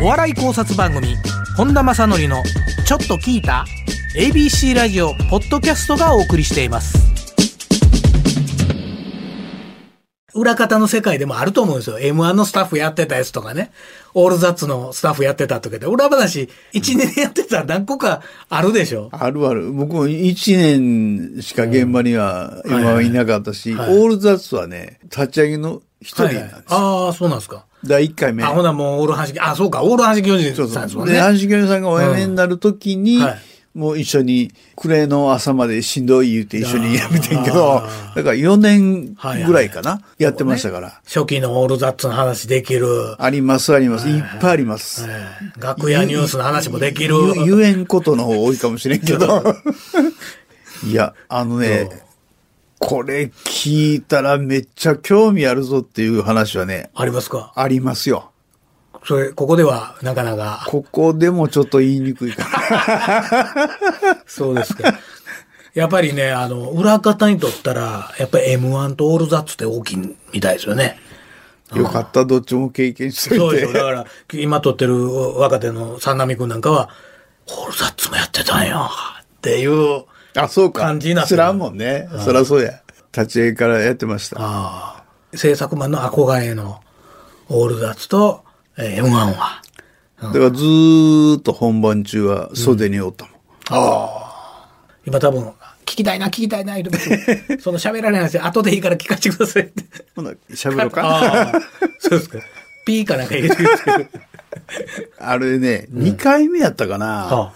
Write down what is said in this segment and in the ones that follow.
お笑い考察番組本田正則の「ちょっと聞いた?」ABC ラジオポッドキャストがお送りしています裏方の世界でもあると思うんですよ。M1 のスタッフやってたやつとかね。オールザッツのスタッフやってたとかで。裏話1年やってたら何個かあるでしょ。あるある。僕も1年しか現場には今はいなかったし、オールザッツはね、立ち上げの一人なんですよ。ああ、そうなんですか。第1回目。あ、ほなもうオール阪神、あ、そうか、オール阪神巨人そうそう。さんですもんね。で、阪神教員さんがお辞めになるときに、うんはいもう一緒に、暮れの朝までしんどい言うて一緒にやめてんけあどー、だから4年ぐらいかな、やってましたから。初期のオールザッツの話できる。あります、あります。いっぱいあります。えー楽屋ニュースの話もできる。ゆ言えんことの方多いかもしれんけど。いや、あのね、これ聞いたらめっちゃ興味あるぞっていう話はね、ありますか？ありますよ。それ、ここではなかなか。ここでもちょっと言いにくいか そうですか。やっぱりね、あの、裏方にとったら、やっぱり M1 とオールザッツって大きいみたいですよね。な。よかった、どっちも経験して。そうですよ。だから、今撮ってる若手の三波くんなんかは、オールザッツもやってたんよ。っていう。あ、そうか。感じになってる知らんもんね。そりゃそうや。立ち上げからやってました。ああ。制作マンの憧れのオールザッツと、えー M1 は。だからずーっと本番中は袖におったもん。今多分、聞きたいな、聞きたいな、言うてます その喋られない話、後でいいから聞かせてくださいって。ほな、喋ろうか？ああ、そうですか。ピーかなんか入れてください。あれね、2回目やったかな、はあ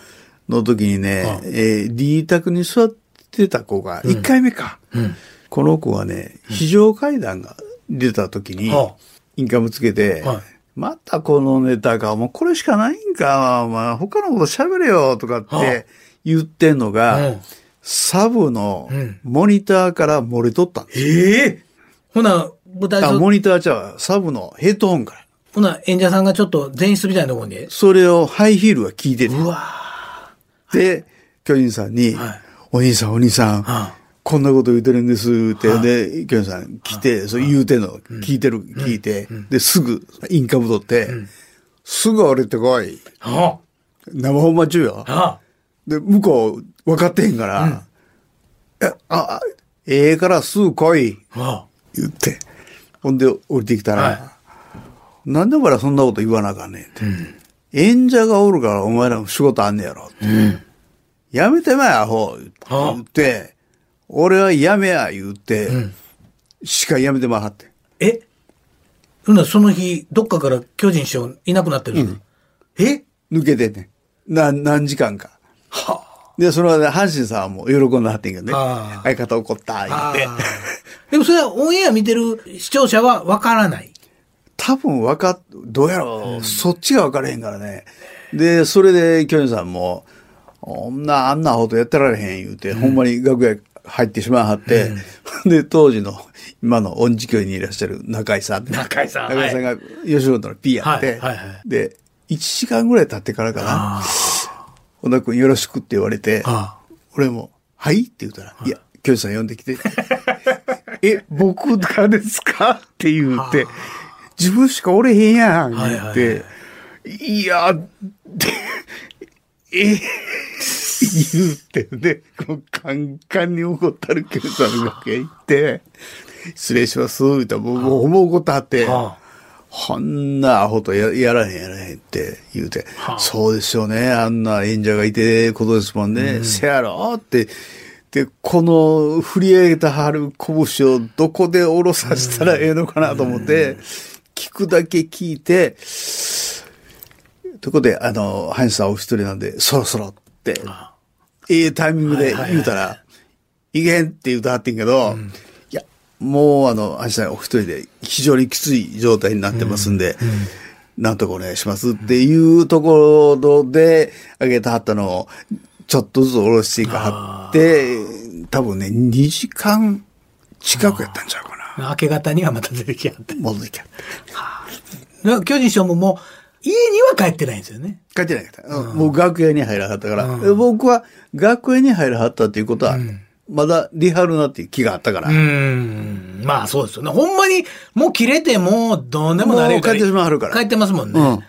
の時にね、はあえー、D 宅に座ってた子が、1回目か。ん。この子はね、非常階段が出た時にはあ、インカムつけて、はい。またこのネタか、もうこれしかないんか、まあ、他のこと喋れよ、とかっはあ。て言ってんのが、うん。サブのうん。モニターから漏れとったんです。ええほな、舞台あ、上、モニターちゃう、サブのヘッドホンから。ほな、演者さんがちょっと前室みたいなところに、それをハイヒールが聞いてて。うわで、巨人さんに、はい。お兄さんお兄さん、はこんなこと言うてるんですって、で、巨人さん来て、そう言うてんの、聞いてる、聞いて、で、すぐインカム取って、すぐ降りてこい。あ、生本番中よ。あ、で、向こう分かってへんから、え、あ、あええからすぐ来い。あ、言って。ほんで降りてきたら、はなんでお前らそんなこと言わなあかんねんって。演者がおるからお前らも仕事あんねやろって。やめてまえ、アホ。はあ言って、俺はやめや、言って、しかやめてまはって。え？ほな、その日、どっかから巨人師匠いなくなってるんですか、え？抜けてんねん。な、何時間か。はで、それはね、阪神さんも喜んではってんけどねあ。相方怒った、言って。でもそれはオンエア見てる視聴者はわからない。多分分かっ、どうやろう、そっちが分からへんからね。で、それで、巨人さんも、こんな、あんなことやってられへん言うて、ほんまに楽屋入ってしまいはって、で、当時の、今の恩師教にいらっしゃる中井さん。中井さん中井さんが吉本の P やって、で、1時間ぐらい経ってからかな、小田君よろしくって言われて、あ。俺も、はいって言ったら、いや、教師さん呼んできて。え、僕がですか？って言って、自分しかおれへんやん、言って、いや、で、え、言ってね、こうカンカンに怒ったる教師さんの楽屋行って、失礼します、言ったら、もう、思うことあって、はこんなアホとややらへんやらへんって言うて、そうですよね、あんな演者がいてことですもん。ね、せやろって、で、この振り上げたはる拳をどこで下ろさせたらええのかなと思って、聞くだけ聞いて、ということで、あの、ハインさんお一人なんで、そろそろって、ええタイミングで言うたら、いけんって言うたはってんけど、いや、もうあの、ハインさんお一人で非常にきつい状態になってますんで、なんとかお願いしますっていうところで、あげたはったのを、ちょっとずつ下ろしていかはって、多分ね、2時間近くやったんちゃうかな。明け方にはまた出てきやって。戻ってきゃって。だから巨人師匠ももう、家には帰ってないんですよね。帰ってないかった。もう楽屋に入らはったから、で僕は楽屋に入らはったっていうことは、まだリハルなっていう気があったから、うーん。まあそうですよね。ほんまに、もう切れてもうどうでもなれるからもう帰ってしまわはるから帰ってますもんね。うん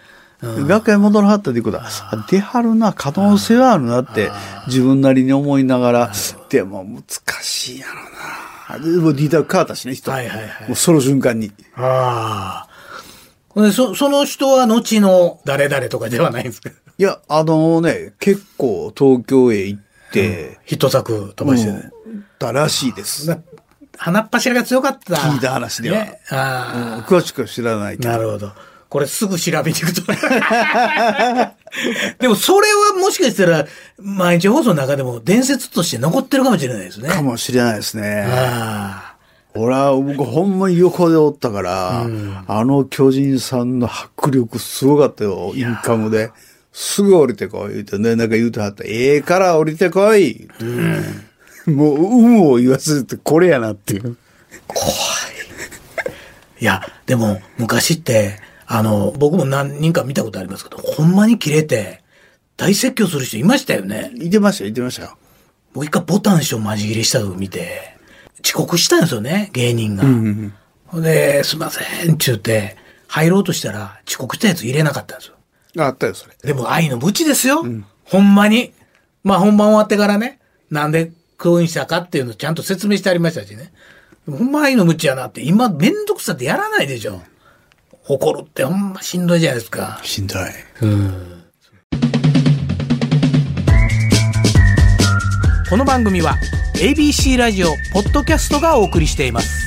楽屋に戻らはったということは、あ出はるな、可能性はあるなって、自分なりに思いながら、でも難しいやろな。でもディーター変わったしね、人。はいはいはいもうその瞬間に。ああ。そ、その人は後の誰々とかではないんですか？いや、あのね、結構東京へ行って、ヒット作飛ばしてね。うんたらしいです。な鼻っ柱が強かった。聞いた話ではね、ああ、詳しくは知らないけど。なるほど。これすぐ調べに行くと。でもそれはもしかしたら、毎日放送の中でも伝説として残ってるかもしれないですね。かもしれないですね。あ俺は、僕ほんまに横でおったから、あの巨人さんの迫力すごかったよ、インカムで。すぐ降りてこい、言うてね、なんか言うてはった。ええから降りてこい、もう、有無を言わせてこれやなっていう。あ。いや、でも昔って、あの、僕も何人か見たことありますけど、ほんまに切れて、大説教する人いましたよね。いてましたよ、いてましたよ。僕一回ボタン師匠マジ切れしたのを見て、遅刻したんですよね、芸人が。ほんで、すいません、って言って、入ろうとしたら、遅刻したやつ入れなかったんですよ。あったよ、それ。でも愛の無知ですよ。ほんまに。まあ本番終わってからね、なんでこうにしたかっていうのをちゃんと説明してありましたしね。ほんま愛の無知やなって、今めんどくさってやらないでしょ。怒るってほんましんどいじゃないですか。しんどい。この番組は ABC ラジオポッドキャストがお送りしています。